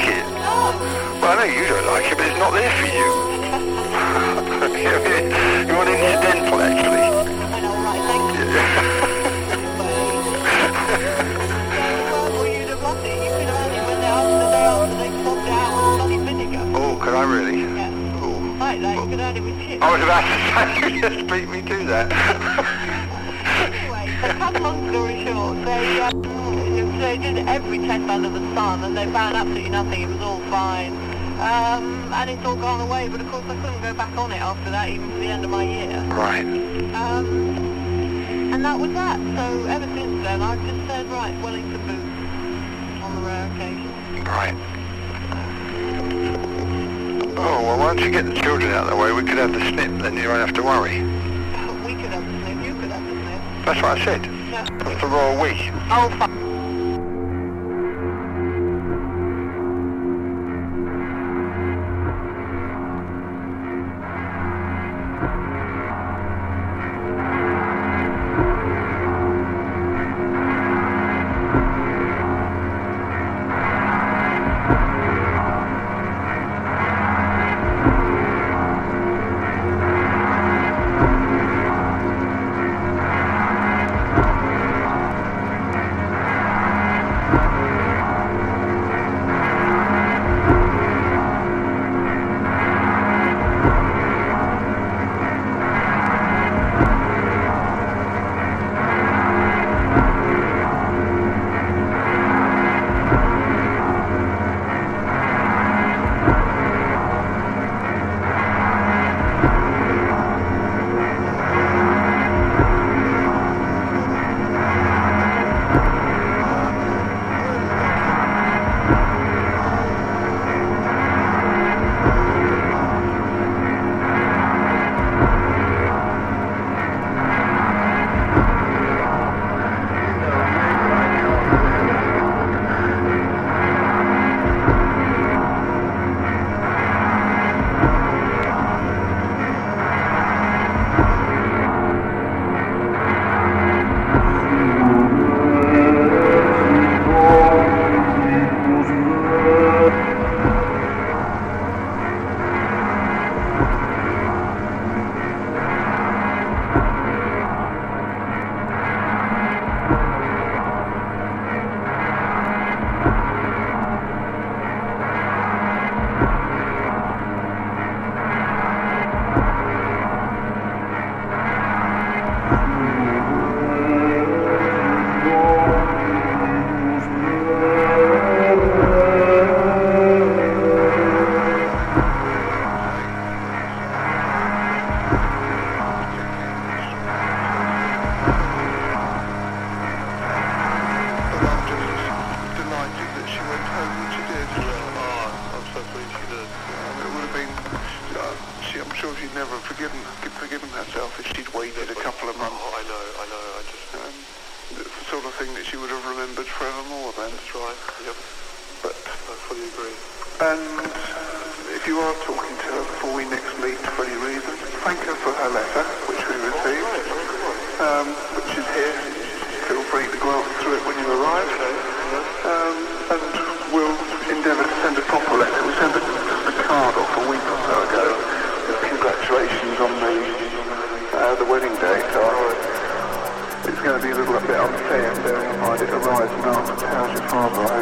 You don't like it, but it's not there for you. You're an incidental, actually. I know, right, thank you. Well, you'd have loved it. You could have had it when they after the day after they swapped it out with bloody vinegar. Oh, could I really? Yeah. Like that, you could have had it with chips. I was about to say, you just beat me to that. they did every test under the sun and they found absolutely nothing. It was all fine. Um, and it's all gone away, but of course I couldn't go back on it after that, even to the end of my year. right. Um, and that was that. So ever since then, I've just said, right, Wellington boots on the rare occasion. Right. Oh, well, why don't you get the children out of the way? We could have the snip, then you won't have to worry. We could have the sniff, you could have the sniff. That's what I said. Yeah. That's the royal we. Oh, fuck. After How's